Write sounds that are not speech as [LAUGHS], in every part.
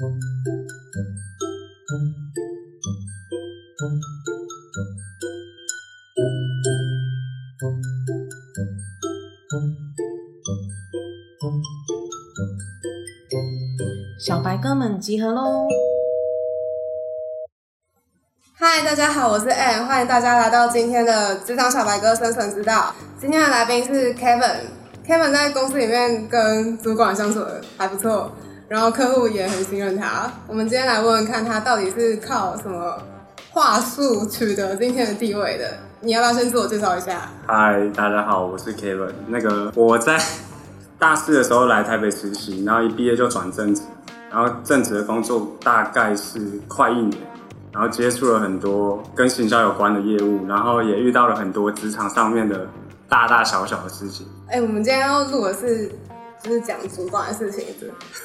小白哥们集合喽！嗨，大家好，我是 Ann，欢迎大家来到今天的职场小白哥生存之道。今天的来宾是 Kevin，Kevin 在公司里面跟主管相处的还不错，然后客户也很信任他。我们今天来问问看他到底是靠什么话术取得今天的地位的？你要不要先自我介绍一下？嗨，大家好，我是 Kevin。那个我在大四的时候来台北实习，然后一毕业就转正职，然后正职的工作大概是快一年，然后接触了很多跟行销有关的业务，然后也遇到了很多职场上面的大大小小的事情。哎、我们今天要录的是就是讲主管的事情，[LAUGHS]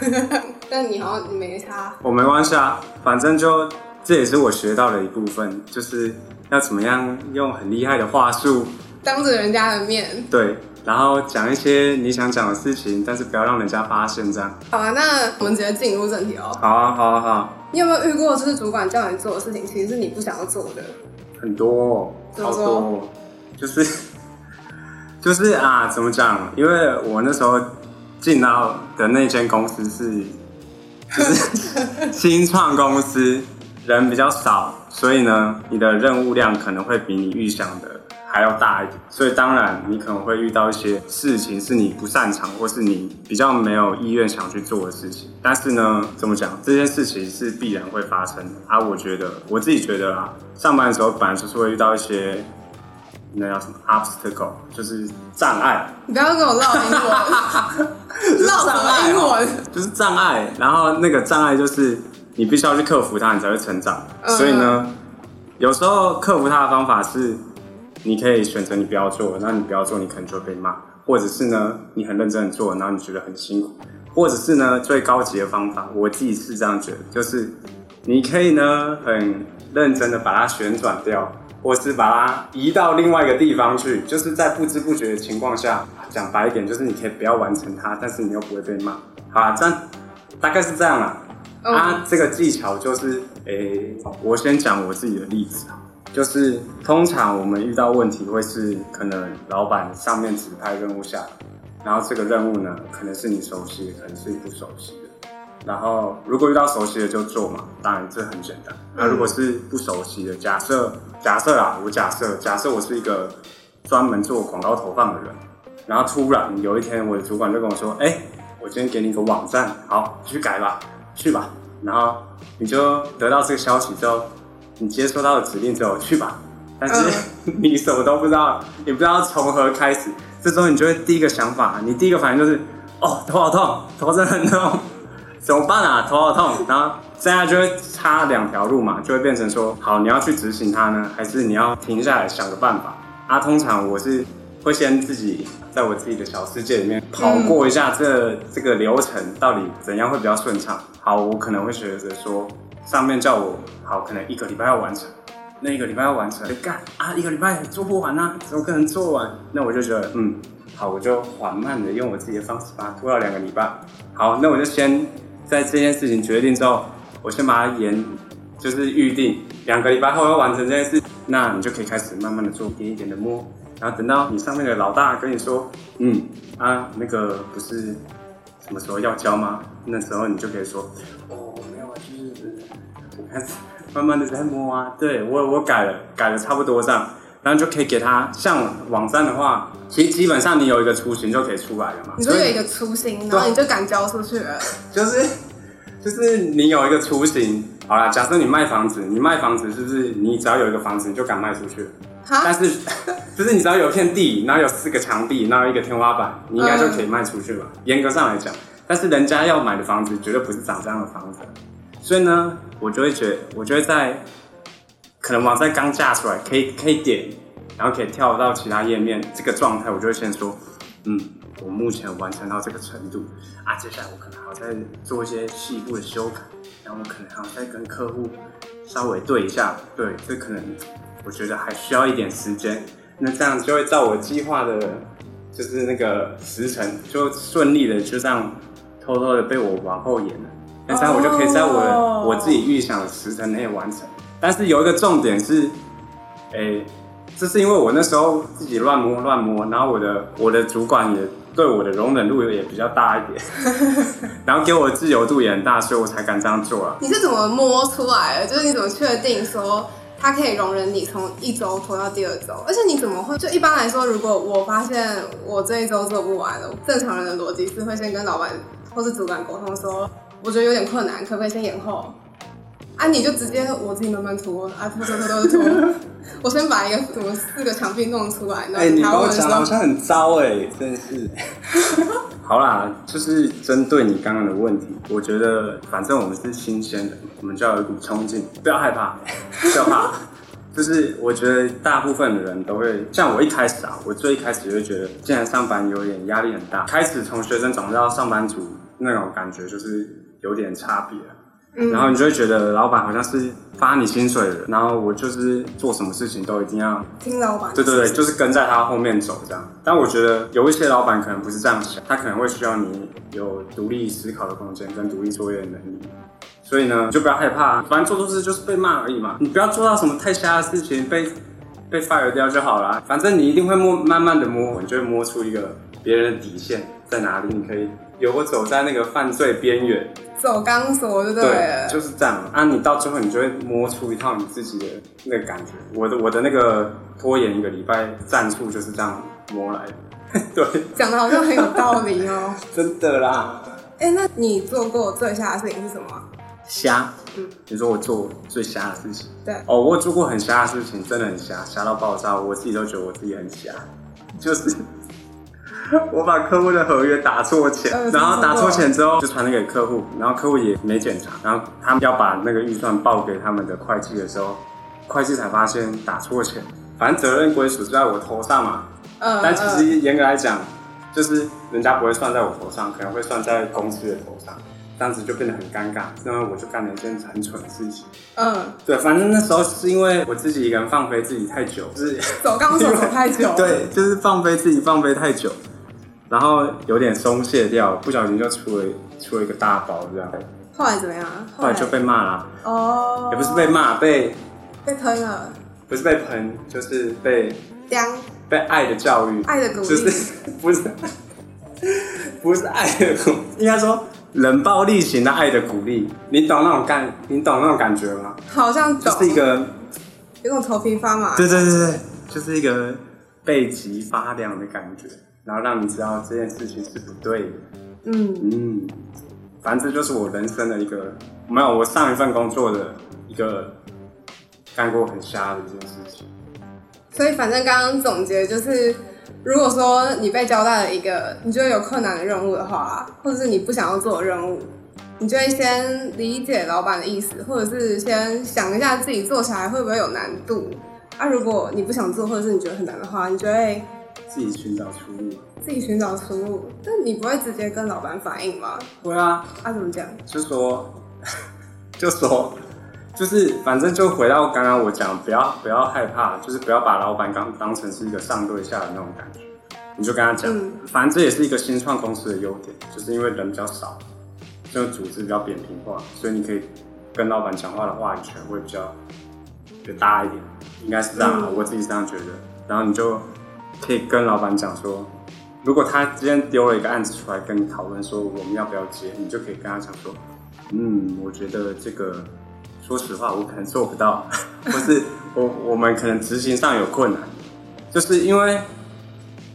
[LAUGHS] 但你好像你没差。我没关系啊，反正就这也是我学到的一部分，就是要怎么样用很厉害的话术，当着人家的面，对，然后讲一些你想讲的事情，但是不要让人家发现，这样。好啊，那我们直接进入正题哦。好啊，好啊，好啊，你有没有遇过，就是主管叫你做的事情，其实是你不想要做的？很多、哦，好多哦，就是 [LAUGHS] 就是啊，怎么讲？因为我那时候进到的那间公司是就是 [LAUGHS] 新创公司，人比较少，所以呢，你的任务量可能会比你预想的还要大一点。所以当然，你可能会遇到一些事情是你不擅长，或是你比较没有意愿想去做的事情。但是呢，怎么讲？这件事情是必然会发生的啊！我觉得我自己觉得啊，上班的时候本来就是会遇到一些那叫什么 obstacle，就是障碍。你不要跟我唠英文，[LAUGHS] 唠什么英文？就是障碍，然后那个障碍就是你必须要去克服它，你才会成长。嗯所以呢，有时候克服它的方法是，你可以选择你不要做，那你不要做，你可能就会被骂；或者是呢，你很认真的做，然后你觉得很辛苦；或者是呢，最高级的方法，我自己是这样觉得，就是你可以呢很认真的把它旋转掉。或是把它移到另外一个地方去，就是在不知不觉的情况下，讲白一点，就是你可以不要完成它，但是你又不会被骂。好啊，这样大概是这样啦。嗯啊，这个技巧就是，诶、我先讲我自己的例子啊，就是通常我们遇到问题会是可能老板上面指派任务下来，然后这个任务呢，可能是你熟悉的，可能是你不熟悉的。然后如果遇到熟悉的就做嘛，当然这很简单。那如果是不熟悉的，假设假设啦，我假设假设我是一个专门做广告投放的人，然后突然有一天我的主管就跟我说，哎、我今天给你一个网站，好，你去改吧，去吧。然后你就得到这个消息之后，你接收到的指令之后去吧，但是、[LAUGHS] 你什么都不知道，你不知道从何开始。这时候你就会第一个想法，你第一个反应就是，哦，头好痛，头真的很痛。怎么办啊？头好痛，然后现在就会插两条路嘛，就会变成说，好，你要去执行它呢，还是你要停下来想个办法？啊，通常我是会先自己在我自己的小世界里面跑过一下这、这个流程，到底怎样会比较顺畅？好，我可能会觉得说，上面叫我好，可能一个礼拜要完成，那一个礼拜要完成，干啊，一个礼拜做不完啊，怎么可能做完？那我就觉得，嗯，好，我就缓慢的用我自己的方式把它拖到两个礼拜。好，那我就先在这件事情决定之后，我先把它延，就是预定两个礼拜后要完成这件事，那你就可以开始慢慢的做，一点一点的摸，然后等到你上面的老大跟你说，嗯啊，那个不是什么时候要交吗？那时候你就可以说，哦，没有啊，就是我开始慢慢的在摸啊，对我我改了，改了差不多这样，然后就可以给他像网站的话，其实基本上你有一个雏形就可以出来了嘛，你说有一个雏形，然后你就敢交出去了。就是就是你有一个雏形，好啦，假设你卖房子，你卖房子是不是你只要有一个房子你就敢卖出去？但，是 [LAUGHS] 就是你只要有片地，然后有四个墙壁，然后一个天花板，你应该就可以卖出去嘛。严格上来讲，但是人家要买的房子绝对不是长这样的房子，所以呢，我就会觉得，我就会在可能网站刚架出来，可以可以点，然后可以跳到其他页面这个状态，我就会先说，嗯，我目前完成到这个程度啊，接下来我可能还要再做一些细部的修改，然后我可能还要再跟客户稍微对一下，对，这可能我觉得还需要一点时间，那这样就会照我计划的，就是那个时辰，就顺利的就这样偷偷的被我往后延了。那这样我就可以在我的、我自己预想的时辰内完成。但是有一个重点是，诶、这是因为我那时候自己乱摸乱摸，然后我的我的主管也对我的容忍度也比较大一点，[LAUGHS] 然后给我的自由度也很大，所以我才敢这样做啊。你是怎么摸出来的？就是你怎么确定说他可以容忍你从一周拖到第二周？而且你怎么会？就一般来说，如果我发现我这一周做不完了，正常人的逻辑是会先跟老板或是主管沟通说，我觉得有点困难，可不可以先延后？啊，你就直接我自己慢慢涂，啊拖拖拖拖拖，[LAUGHS] 我先把一个什么四个墙壁弄出来，然哎、你把我讲得好像很糟哎、真的是。[LAUGHS] 好啦，就是针对你刚刚的问题，我觉得反正我们是新鲜的，我们就要有一股冲劲，不要害怕，不要怕。就是我觉得大部分的人都会，像我一开始啊，我最一开始就会觉得，既然上班有点压力很大，开始从学生转到上班族那种感觉就是有点差别。嗯然后你就会觉得老板好像是发你薪水的，然后我就是做什么事情都一定要听老板，对对对，就是跟在他后面走这样。但我觉得有一些老板可能不是这样想，他可能会需要你有独立思考的空间跟独立作业的能力。所以呢，就不要害怕，反正做错事就是被骂而已嘛。你不要做到什么太瞎的事情，被被 fire 掉就好了。反正你一定会摸，慢慢的摸，你就会摸出一个别人的底线在哪里，你可以游走在那个犯罪边缘。走钢索就对了。就是这样啊。你到最后，你就会摸出一套你自己的那个感觉。我的我的那个拖延一个礼拜战术就是这样摸来的。[LAUGHS] 对，讲的好像很有道理哦。[LAUGHS] 真的啦。哎、那你做过最瞎的事情是什么啊？瞎，嗯你说我做最瞎的事情？对哦，我做过很瞎的事情，真的很瞎，瞎到爆炸，我自己都觉得我自己很瞎，就是。[LAUGHS] 我把客户的合约打错钱，呃然后打错钱之后就传给客户，然后客户也没检查，然后他们要把那个预算报给他们的会计的时候，会计才发现打错钱，反正责任归属是在我头上嘛。嗯，但其嗯实严格来讲，就是人家不会算在我头上，可能会算在公司的头上，这样子就变得很尴尬。那么我就干了一件很蠢的事情。嗯，对，反正那时候是因为我自己一个人放飞自己太久，就是走钢索走太久，，[LAUGHS] 对，就是放飞自己放飞太久，然后有点松懈掉，不小心就出了出了一个大包这样，后来怎么样？啊？后来就被骂了，哦，也不是被骂，被被喷了，不是被喷，就是被刁。被爱的教育，爱的鼓励，就是 [LAUGHS] 不是不是爱的鼓，应该说冷暴力型的爱的鼓励，你懂那种感，你懂那种感觉吗？好像就懂，是一个，有种头皮发麻，对对对对，就是一个背脊发凉的感觉，然后让你知道这件事情是不对的。嗯，嗯，反正这就是我人生的一个，没有我上一份工作的一个干过很瞎的一件事情。所以反正刚刚总结就是，如果说你被交代了一个你觉得有困难的任务的话，或者是你不想要做的任务，你就会先理解老板的意思，或者是先想一下自己做起来会不会有难度。啊，如果你不想做，或者是你觉得很难的话，你就会自己寻找出路。自己寻找出路。但你不会直接跟老板反映吗？会啊，啊，怎么讲？就说，就说，就是反正就回到刚刚我讲，不要不要害怕，就是不要把老板刚当成是一个上对下的那种感觉，你就跟他讲，嗯反正这也是一个新创公司的优点，就是因为人比较少，就组织比较扁平化，所以你可以跟老板讲话的话语权会比较比较大一点，应该是这样我自己是这样觉得，然后你就可以跟老板讲说。如果他今天丢了一个案子出来跟你讨论说我们要不要接，你就可以跟他讲说，嗯，我觉得这个，说实话，我可能做不到，[LAUGHS] 或是我我们可能执行上有困难，就是因为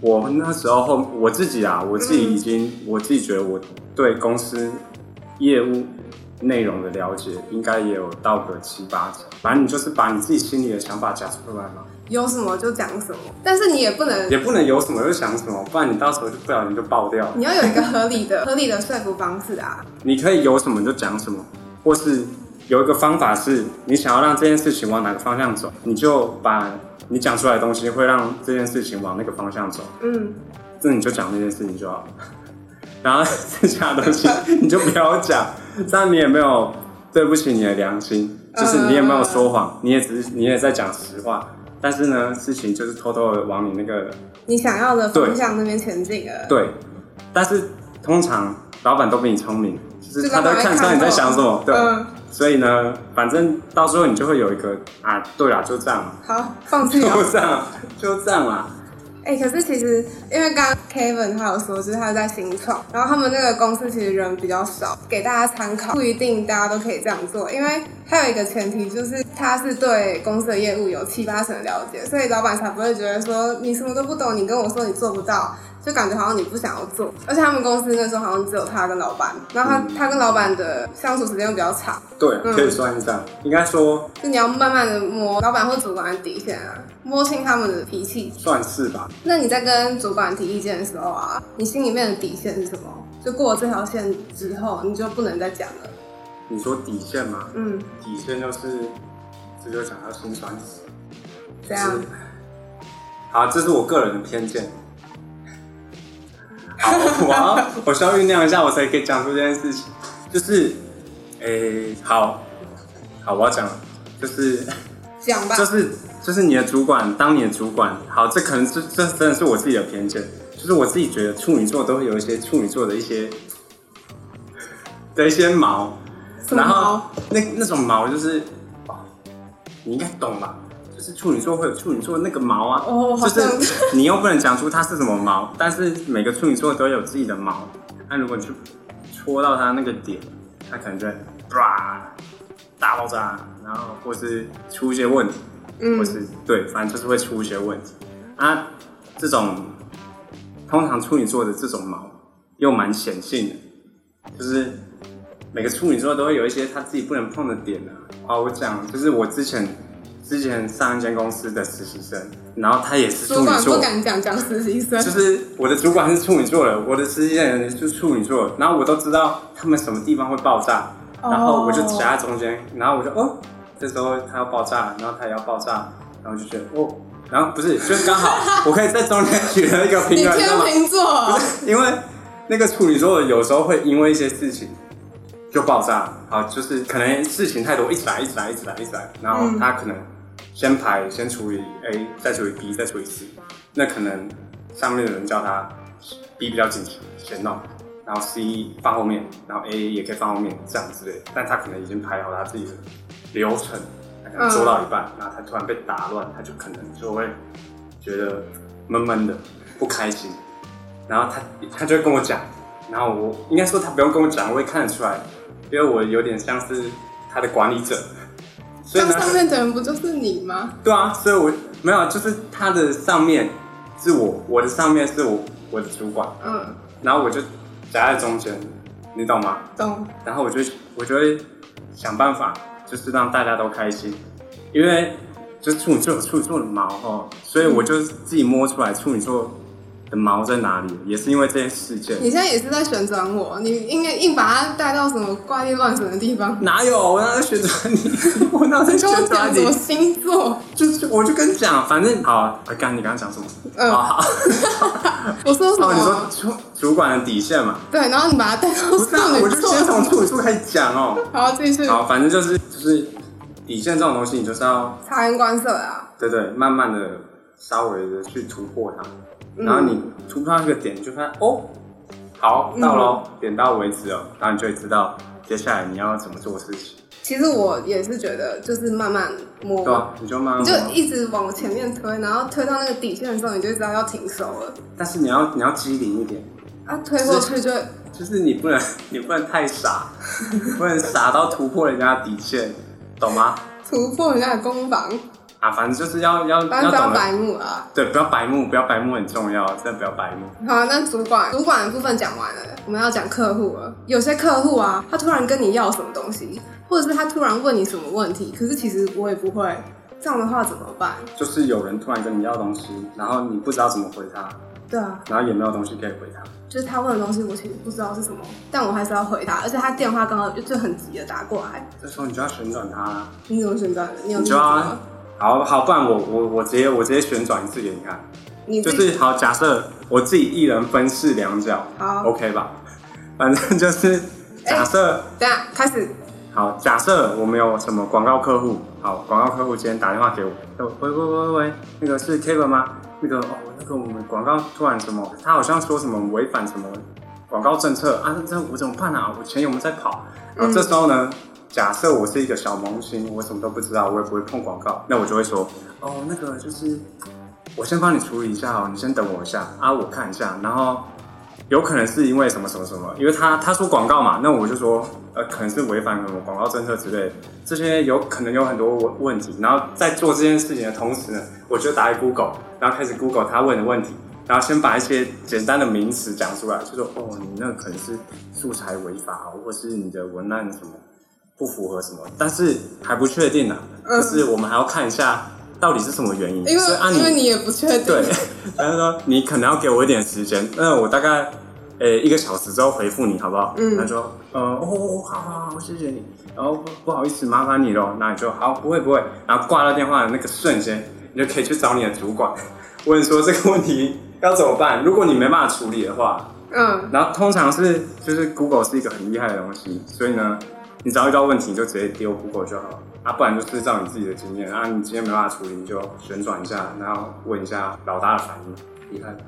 我们那时候后我自己啊，我自己已经、我自己觉得我对公司业务内容的了解应该也有到个七八成，反正你就是把你自己心里的想法讲出来嘛，有什么就讲什么，但是你也不能也不能有什么就想什么，不然你到时候就不小心就爆掉了。你要有一个合理的、[LAUGHS] 合理的说服方式啊。你可以有什么就讲什么，或是有一个方法是，你想要让这件事情往哪个方向走，你就把你讲出来的东西会让这件事情往那个方向走，嗯，这你就讲那件事情就好了。然后剩下的东西你就不要讲，这样你也没有对不起你的良心，就是你也没有说谎，你也只是你也在讲实话，但是呢，事情就是偷偷的往你那个你想要的方向那边前进了。对，但是通常老板都比你聪明，就是他都看出来你在想什么，对。嗯，所以呢，反正到时候你就会有一个啊，对啦，就这样，好，放弃 [LAUGHS] 就。这样，就这样啦。哎、可是其实因为刚刚 Kevin 他有说，就是他在新创，然后他们那个公司其实人比较少，给大家参考，不一定大家都可以这样做，因为他有一个前提就是他是对公司的业务有七八成的了解，所以老板才不会觉得说你什么都不懂，你跟我说你做不到。就感觉好像你不想要做，而且他们公司那时候好像只有他跟老板，然后他、他跟老板的相处时间又比较长，对，嗯可以算是这样。应该说就你要慢慢的摸老板或主管的底线啊，摸清他们的脾气，算是吧。那你在跟主管提意见的时候啊，你心里面的底线是什么？就过了这条线之后，你就不能再讲了。你说底线嘛，嗯，底线就是，这就讲到心酸死。这样好，这是我个人的偏见。[LAUGHS] 好，我要我需要酝酿一下，我才可以讲出这件事情。就是，诶、好，好，我要讲了，就是讲吧。就是就是你的主管，当你的主管，好，这可能是这真的是我自己的偏见，就是我自己觉得处女座都会有一些处女座的一些的一些毛，然后？那那种毛就是，哦你应该懂吧？就是处女座会有处女座那个毛啊，哦就是你又不能讲出它是什么毛，但是每个处女座都有自己的毛。那如果你去戳到它那个点，它可能就会啪大爆炸，然后或是出一些问题，嗯或是对，反正就是会出一些问题啊。这种通常处女座的这种毛又蛮显性的，就是每个处女座都会有一些他自己不能碰的点啊。啊，我讲就是我之前之前上一间公司的实习生，然后他也是处女座主管不，敢讲讲实习生就。是我的主管是处女座的，我的实习生就是处女座，然后我都知道他们什么地方会爆炸，然后我就夹在中间，然后我就哦，这时候他要爆炸，然后他也要爆炸，然后就觉得哦，然后不是，就是刚好我可以在中间取得一个平衡，你？天秤座，因为那个处女座有时候会因为一些事情就爆炸，啊，就是可能事情太多，一直来，一直来，一直来，一直来，然后嗯他可能先排，先处理 A，再处理 B，再处理 C，那可能上面的人叫他 B 比较紧急，先弄，然后 C 放后面，然后 A 也可以放后面，这样之类的，但他可能已经排好他自己的流程，他可能做到一半，然后他突然被打乱，他就可能就会觉得闷闷的，不开心。然后他他就会跟我讲，然后我应该说他不用跟我讲，我也看得出来，因为我有点像是他的管理者，所以呢，那上面的人不就是你吗？对啊，所以我没有，就是他的上面是我，我的上面是我我的主管，嗯，然后我就夹在中间，你懂吗？懂。然后我就我就会想办法，就是让大家都开心，因为就处女座有处女座的毛哦，所以我就自己摸出来处女座的毛在哪里，也是因为这件事件。你现在也是在旋转我，你应该硬把它带到什么怪力乱神的地方。哪有？我哪在旋转你？我哪有在旋转你讲什么？星座？就是我就跟你讲，反正好，啊刚你刚刚讲什么？嗯好好，[LAUGHS] 我说什哦，你说么？主主管的底线嘛？对，然后你把它带到不是啊，处女我就先从座。处女座开始讲哦。[LAUGHS] 好，继续。好，反正就是就是底线这种东西，你就是要察言观色啊。对对，慢慢的稍微的去突破它，嗯然后你突破到一个点，就发现哦，好到喽，点到为止哦，然后你就会知道接下来你要怎么做事情，其实我也是觉得，就是慢慢摸，对吧？你就慢慢你就摸，一直往前面推，然后推到那个底线的时候，你就知道要停手了。但是你要你要机灵一点，啊，推过去就就是你不能你不能太傻，不能傻到突破人家的底线，懂吗？突破人家的攻防，啊，反正就是要要不要，白目啊。对，不要白目，不要白目很重要，真的不要白目。好，那主管主管的部分讲完了，我们要讲客户了。有些客户啊，他突然跟你要什么东西，或者是他突然问你什么问题，可是其实我也不会，这样的话怎么办？就是有人突然跟你要东西，然后你不知道怎么回他，对啊，然后也没有东西可以回他。就是他问的东西，我其实不知道是什么，但我还是要回他，而且他电话刚好就就很急的打过来。这时候你就要旋转它啦。你怎么旋转的？你有你就要？好好，不然我我我直接我直接旋转一次给你看，就是好，假设我自己一人分饰两角好，，OK 吧？反正就是假设、等一下开始。好，假设我们有什么广告客户，好，广告客户今天打电话给我，喂喂喂喂，那个是 Kevin 吗？那个哦，那个我们广告突然什么，他好像说什么违反什么广告政策啊，这我怎么办啊？我钱有没有在跑？然后这时候呢，假设我是一个小萌新，我什么都不知道，我也不会碰广告，那我就会说，哦，那个就是我先帮你处理一下哦，你先等我一下啊，我看一下，然后有可能是因为什么什么什么，因为他他说广告嘛，那我就说，呃，可能是违反什么广告政策之类的，这些有可能有很多问问题，然后在做这件事情的同时呢，我就打开 Google，然后开始 Google 他问的问题。然后先把一些简单的名词讲出来，就说哦，你那可能是素材违法，或是你的文案什么不符合什么，但是还不确定呢、嗯。就是我们还要看一下到底是什么原因。因为所以啊因为你也不确定，对，[LAUGHS] 然后说你可能要给我一点时间，那我大概呃一个小时之后回复你好不好？嗯。他说呃哦哦好好好谢谢你，然后不不好意思麻烦你喽，那你就好不会不会，然后挂了电话的那个瞬间，你就可以去找你的主管问说这个问题要怎么办。如果你没办法处理的话，嗯。然后通常是就是 Google 是一个很厉害的东西，所以呢，你只要遇到问题你就直接丢 Google 就好，啊，不然就是照你自己的经验啊，你今天没办法处理，你就旋转一下，然后问一下老大的反应，厉害吧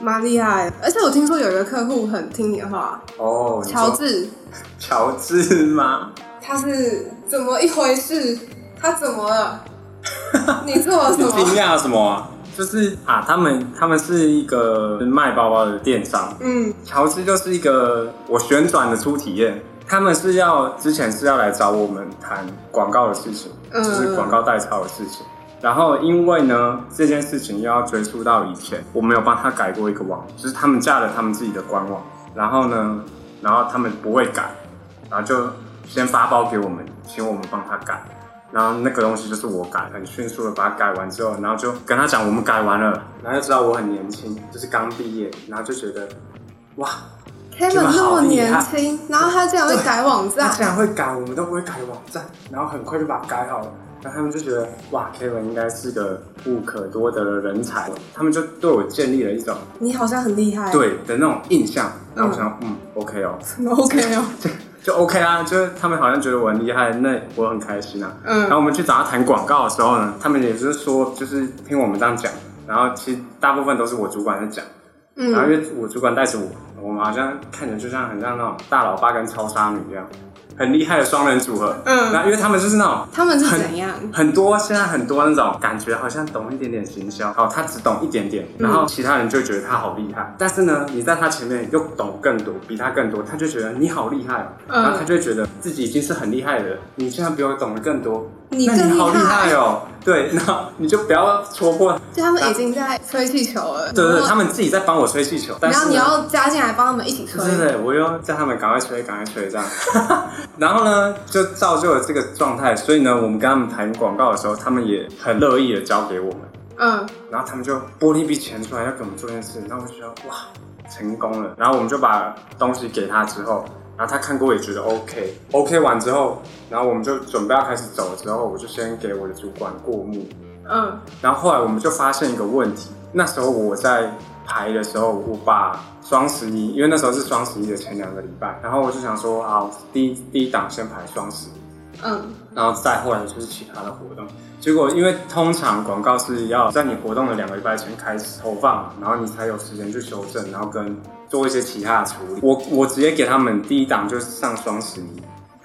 蛮厉害。而且我听说有一个客户很听你的话，哦，乔治，[LAUGHS] 乔治吗？他是怎么一回事？他怎么了？[LAUGHS] 你做了什么惊么？讶什么啊？就是啊，他们他们是一个卖包包的电商，嗯乔治就是一个我旋转的初体验。他们是要之前是要来找我们谈广告的事情，嗯就是广告代操的事情。然后因为呢这件事情又要追溯到以前，我没有帮他改过一个网，就是他们架了他们自己的官网。然后呢，然后他们不会改，然后就先发包给我们，请我们帮他改。然后那个东西就是我改，很迅速的把它改完之后，然后就跟他讲我们改完了，然后就知道我很年轻，就是刚毕业，然后就觉得哇，，Kevin 那么年轻，然后他竟然会改网他竟，然会改，我们都不会改网站，然后很快就把它改好了。然后他们就觉得哇，Kevin 应该是个不可多得的人才，他们就对我建立了一种你好像很厉害，，对的那种印象。然后我想，嗯，OK 哦，什 [LAUGHS] 么 OK 哦，[LAUGHS] 就 OK 啊，就是他们好像觉得我很厉害，那我很开心啊。嗯。然后我们去找他谈广告的时候呢，他们也是说，就是听我们这样讲，然后其实大部分都是我主管在讲，然后嗯，因为我主管带着我，我们好像看起来就像很像那种大老爸跟超杀女一样，很厉害的双人组合。嗯然后因为他们就是那种他们是怎样？很多现在很多那种感觉好像懂一点点行销，好，他只懂一点点，嗯然后其他人就觉得他好厉害，但是呢，你在他前面又懂更多，比他更多，他就觉得你好厉害然后他就觉得自己已经是很厉害的人，你现在比我懂得更多，那你好厉厉害害哦，对，[LAUGHS] 然后你就不要戳破，就他们已经在吹气球了，对对对，他们自己在帮我吹气球，然后你要加进来帮他们一起吹，对对对，我又叫他们赶快吹，赶快吹这样。[LAUGHS] 然后呢，就造就了这个状态。所以呢，我们跟他们谈广告的时候，他们也很乐意的交给我们。嗯然后他们就拨了一笔钱出来要给我们做件事，然后我就觉得哇，成功了。然后我们就把东西给他之后，然后他看过也觉得 OK，OK、完之后，然后我们就准备要开始走的时候，我就先给我的主管过目。嗯然后后来我们就发现一个问题，那时候我在排的时候，我把双十一，因为那时候是双十一的前两个礼拜，然后我就想说，好，第一第一档先排双十一，嗯然后再后来就是其他的活动。结果因为通常广告是要在你活动的两个礼拜前开始投放，然后你才有时间去修正，然后跟做一些其他的处理。我我直接给他们第一档就是上双十一，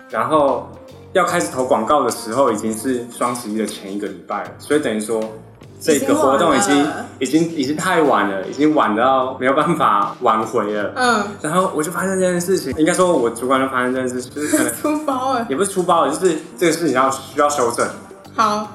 然后要开始投广告的时候已经是双十一的前一个礼拜了，所以等于说这个活动已经已经已经太晚了，已经晚到没有办法挽回了。嗯，然后我就发现这件事情，应该说我主管就发现这件事情，就是可能 [LAUGHS] 出包了，也不是出包了，就是这个事情要需要修正。好，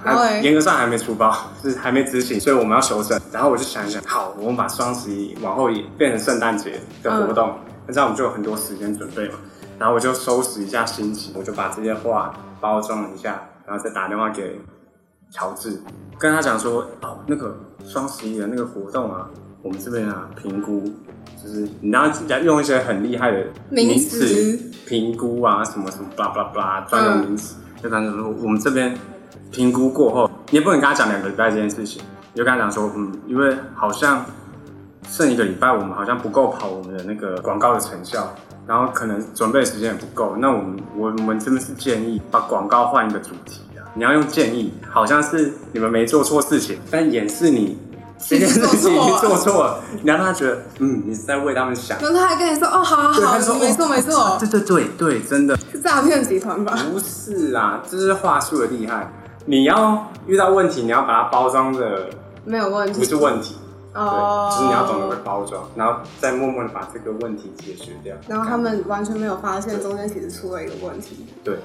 严格上还没出包，就是还没执行，所以我们要修正。然后我就想一想，好，我们把双十一往后也，变成圣诞节的活动，那、这样我们就有很多时间准备嘛。然后我就收拾一下心情，我就把这些话包装一下，然后再打电话给乔治，跟他讲说，哦，那个双十一的那个活动啊，我们这边啊评估，就是你要用一些很厉害的名词。词。评估啊，什么什么巴拉巴拉巴拉专有名词，就当时说我们这边评估过后，你也不能跟他讲两个礼拜这件事情，你就跟他讲说，嗯，因为好像剩一个礼拜，我们好像不够跑我们的那个广告的成效，然后可能准备时间也不够，那我们我我们真的是建议把广告换一个主题。啊，你要用建议，好像是你们没做错事情，但掩饰你这件事情做错了做错了，你让他觉得，嗯，你是在为他们想。然后他还跟你说哦，好好对，好他说，没错哦没错，对对对对，真的是诈骗集团吧？不是啦，这是话术的厉害。你要遇到问题，你要把它包装的没有问题，不是问题，哦对，就是你要懂得会包装，然后再默默的把这个问题解决掉。然后他们完全没有发现中间其实出了一个问题，对，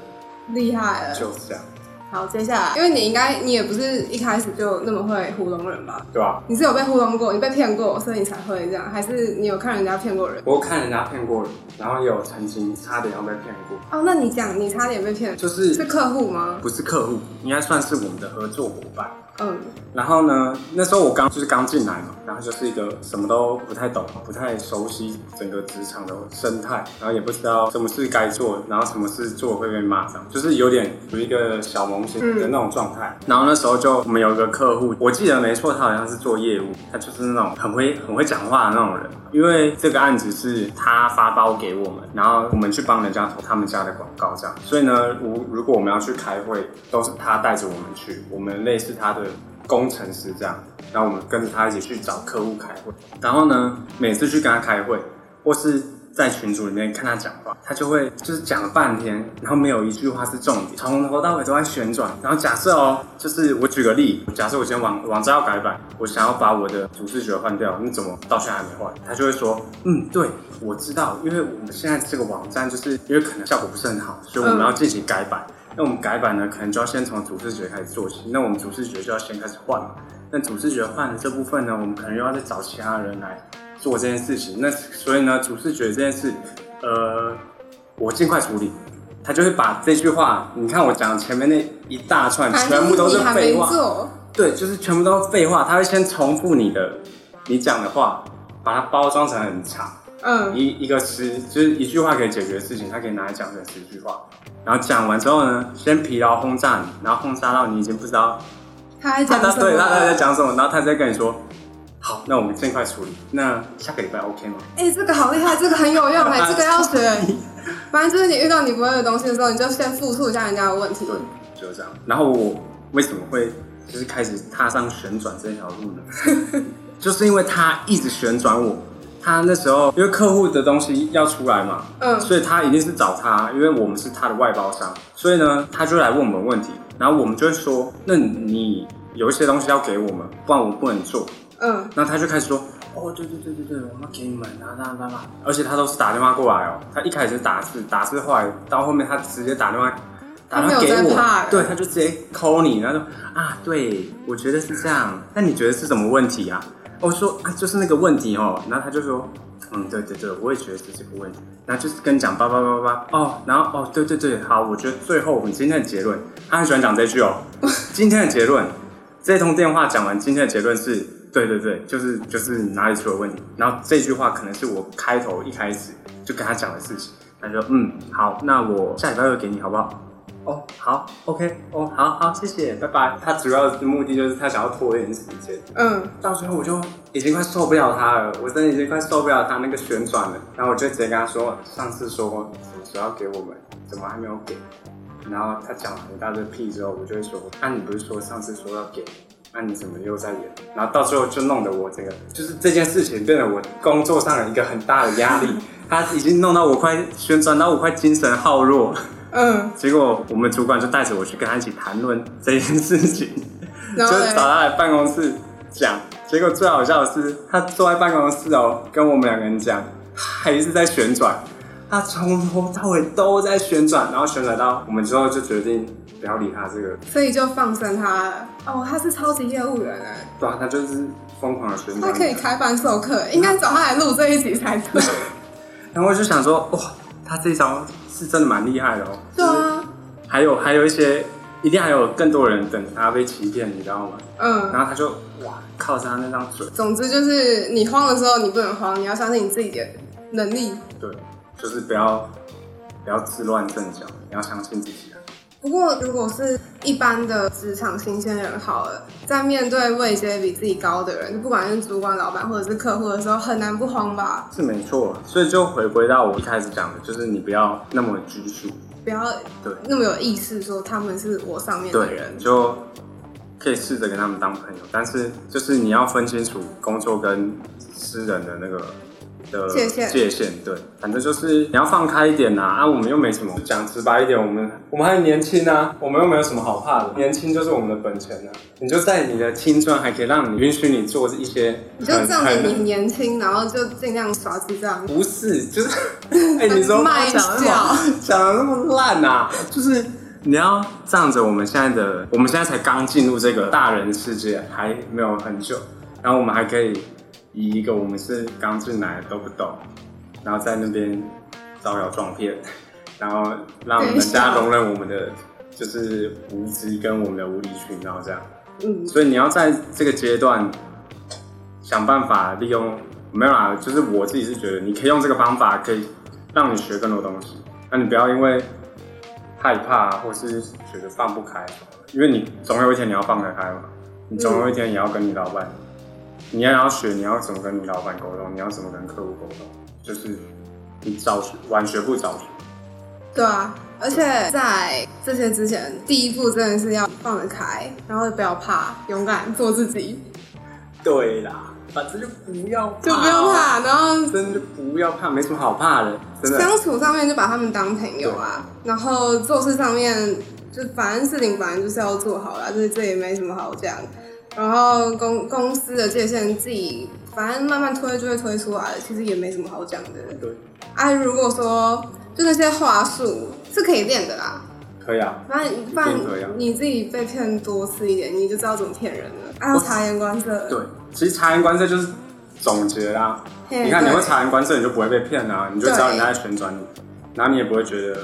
厉害了。就是这样，好，接下来，因为你应该你也不是一开始就那么会糊弄人吧？对吧？你是有被糊弄过，你被骗过，所以你才会这样，还是你有看人家骗过人？我看人家骗过人，然后也有曾经差点要被骗过，哦，那你讲你差点被骗，就是是客户吗？不是客户，应该算是我们的合作伙伴。嗯，然后呢，那时候我刚就是刚进来嘛，然后就是一个什么都不太懂、不太熟悉整个职场的生态，然后也不知道什么事该做，然后什么事做会被骂，这样就是有点有一个小萌新的那种状态。然后那时候就我们有一个客户，我记得没错，他好像是做业务，他就是那种很会很会讲话的那种人。因为这个案子是他发包给我们，然后我们去帮人家投他们家的广告，这样。所以呢，如如果我们要去开会，都是他带着我们去，我们类似他的工程师这样，然后我们跟着他一起去找客户开会。然后呢，每次去跟他开会，或是在群组里面看他讲话，他就会就是讲了半天，然后没有一句话是重点，从头到尾都在旋转。然后假设哦，就是我举个例，假设我今天网网站要改版，我想要把我的主视觉换掉，你怎么到现在还没换？他就会说，嗯，对，我知道，因为我们现在这个网站就是因为可能效果不是很好，所以我们要进行改版。那我们改版呢，可能就要先从主视觉开始做起。那我们主视觉就要先开始换嘛。那主视觉换的这部分呢，我们可能又要再找其他人来做这件事情。那所以呢，主视觉这件事，呃，我尽快处理。他就会把这句话，你看我讲前面那一大串，全部都是废话。对，就是全部都是废话。他会先重复你的你讲的话，把它包装成很长。嗯，一一个词，就是一句话可以解决的事情，他可以拿来讲成十句话。然后讲完之后呢，先疲劳轰炸你，然后轰炸到你已经不知道他在讲什么？对他他在讲什么，然后他再跟你说，好，那我们尽快处理。那下个礼拜 OK 吗？哎、这个好厉害，这个很有用哎、[LAUGHS] 这个要学。反正就是你遇到你不会的东西的时候，你就先复述一下人家的问题。对，就是这样。然后我为什么会就是开始踏上旋转这条路呢？[LAUGHS] 就是因为他一直旋转我。他那时候因为客户的东西要出来嘛，嗯所以他一定是找他，因为我们是他的外包商，所以呢，他就来问我们问题，然后我们就会说，那你有一些东西要给我们，不然我们不能做。嗯，然后他就开始说，哦，对对对对对，我们要给你们，哒哒哒哒，而且他都是打电话过来哦，他一开始打字，打字后来到后面他直接打电话。打电话给我，对，他就直接 call 你，然后说啊，对，我觉得是这样，那你觉得是什么问题啊？我说啊，就是那个问题哦，然后他就说，嗯，对对对，我也觉得是这个问题，然后就是跟你讲叭叭叭叭叭，哦，然后哦，对对对，好，我觉得最后我们今天的结论，他很喜欢讲这句哦，[LAUGHS] 今天的结论，这通电话讲完，今天的结论是，对对对，就是就是哪里出了问题，然后这句话可能是我开头一开始就跟他讲的事情，他说，嗯，好，那我下礼拜会给你好不好？哦，好，OK，哦，好好，谢谢，拜拜。他主要的目的就是他想要拖延时间，嗯，到最后我就已经快受不了他了，我真的已经快受不了他那个旋转了。然后我就直接跟他说，上次说什么时候要给我们，怎么还没有给？然后他讲完一大堆屁之后，我就会说，啊，你不是说上次说要给？那、你怎么又在演？然后到最后就弄得我这个，就是这件事情变得我工作上的一个很大的压力，[LAUGHS] 他已经弄到我快旋转到我快精神耗弱。嗯，结果我们主管就带着我去跟他一起谈论这件事情，就找他来办公室讲。结果最好笑的是，他坐在办公室哦，跟我们两个人讲，还是在旋转。他从头到尾都在旋转，然后旋转到我们之后就决定不要理他这个，所以就放生他了。哦，他是超级业务员哎，对啊，他就是疯狂的旋转。他可以开班授课，应该找他来录这一集才对。[LAUGHS] 然后我就想说，哇，他这一招是真的蛮厉害的哦。对啊，还有还有一些，一定还有更多人等着他被欺骗，你知道吗？嗯。然后他就哇，靠着他那张嘴。总之就是你慌的时候，你不能慌，你要相信你自己的能力。对，就是不要不要自乱阵脚，你要相信自己啊。不过，如果是一般的职场新鲜人好了，在面对位阶比自己高的人，不管是主管、老板或者是客户的时候，很难不慌吧？是没错，所以就回归到我一开始讲的，就是你不要那么拘束，不要对那么有意识说他们是我上面的对人，。就可以试着跟他们当朋友，但是就是你要分清楚工作跟私人的那个的界限界限，对，反正就是你要放开一点呐、啊，我们又没什么，讲直白一点，我们我们还年轻啊，我们又没有什么好怕的，年轻就是我们的本钱啊，你就在你的青春还可以让你允许你做一些你就很仗着你年轻，然后就尽量耍智障，不是，就是，[LAUGHS] 哎、你说卖讲的讲的那么烂啊、就是你要仗着我们现在的，我们现在才刚进入这个大人世界，还没有很久，然后我们还可以以一个我们是刚进来都不懂，然后在那边招摇撞骗，然后让人家容忍我们的就是无知跟我们的无理取闹这样。嗯，所以你要在这个阶段想办法利用，没有啦，就是我自己是觉得你可以用这个方法，可以让你学更多东西。那你不要因为害怕或是觉得放不开，因为你总有一天你要放得开嘛，你总有一天也要跟你老板，你要要学你要怎么跟你老板沟通，你要怎么跟客户沟通，就是你早学晚学不早学。对啊，而且在这些之前，第一步真的是要放得开，然后不要怕，勇敢做自己，对啦，反正就不要怕就不用怕，然后真的不要怕，没什么好怕的，真的。相处上面就把他们当朋友啊，然后做事上面就反正事情反正就是要做好啦，这这也没什么好讲。然后公公司的界限自己反正慢慢推就会推出来的，其实也没什么好讲的。对，啊，如果说就那些话术是可以练的啦，可以啊。反正不然一定可以啊你自己被骗多次一点，你就知道怎么骗人了。啊，要察言观色。对，其实察言观色就是总结啦。你看，你对会察言观色，你就不会被骗啊，你就知道人家在旋转你，然后你也不会觉得，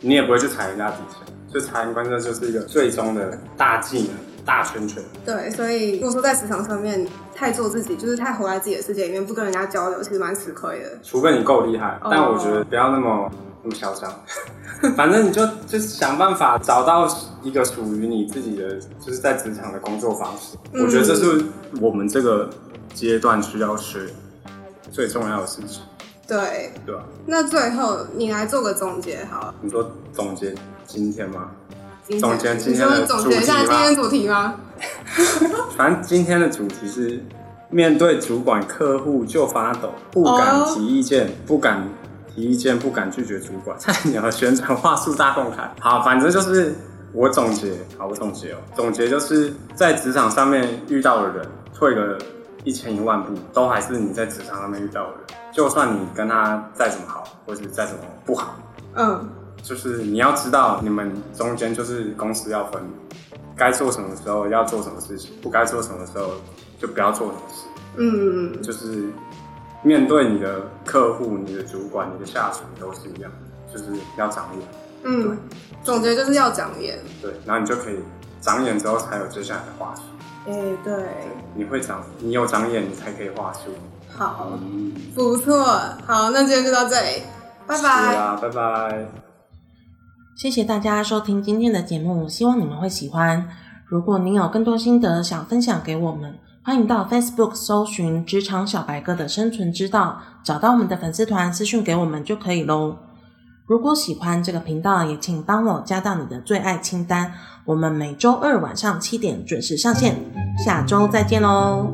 你也不会去踩人家底线。就察言观色就是一个最终的大技能、大圈圈。对，所以如果说在职场上面太做自己，就是太活在自己的世界里面，不跟人家交流，其实蛮吃亏的。除非你够厉害，哦但我觉得不要那么那么嚣张。[LAUGHS] 反正你就就是想办法找到一个属于你自己的，就是在职场的工作方式。嗯我觉得这是我们这个阶段需要学最重要的事情，对，对吧？那最后你来做个总结好了。你说总结今天吗？总结今天的主题吗今天主题吗？[LAUGHS] 反正今天的主题是面对主管、客户就发抖，不敢哦提意见，不敢提意见，不敢拒绝主管，[LAUGHS] 菜鸟宣传话术大公开。好，反正就是我总结，好，我总结哦，总结就是在职场上面遇到的人，退个一千一万步，都还是你在职场上面遇到的人。就算你跟他再怎么好，或者再怎么不好，嗯，就是你要知道，你们中间就是公司要分，该做什么时候要做什么事情，不该做什么时候就不要做什么事。嗯，就是面对你的客户、你的主管、你的下属都是一样，就是要长眼。嗯，总结就是要长眼。对，然后你就可以长眼之后才有接下来的话术。哎、对，你会长，你有长眼，你才可以话术。好，嗯，不错，好，那今天就到这里，拜拜是。啊，拜拜。谢谢大家收听今天的节目，希望你们会喜欢。如果您有更多心得想分享给我们，欢迎到 Facebook 搜寻“职场小白哥”的生存之道，找到我们的粉丝团私讯给我们就可以喽。如果喜欢这个频道，也请帮我加到你的最爱清单。我们每周二晚上七点准时上线，下周再见喽，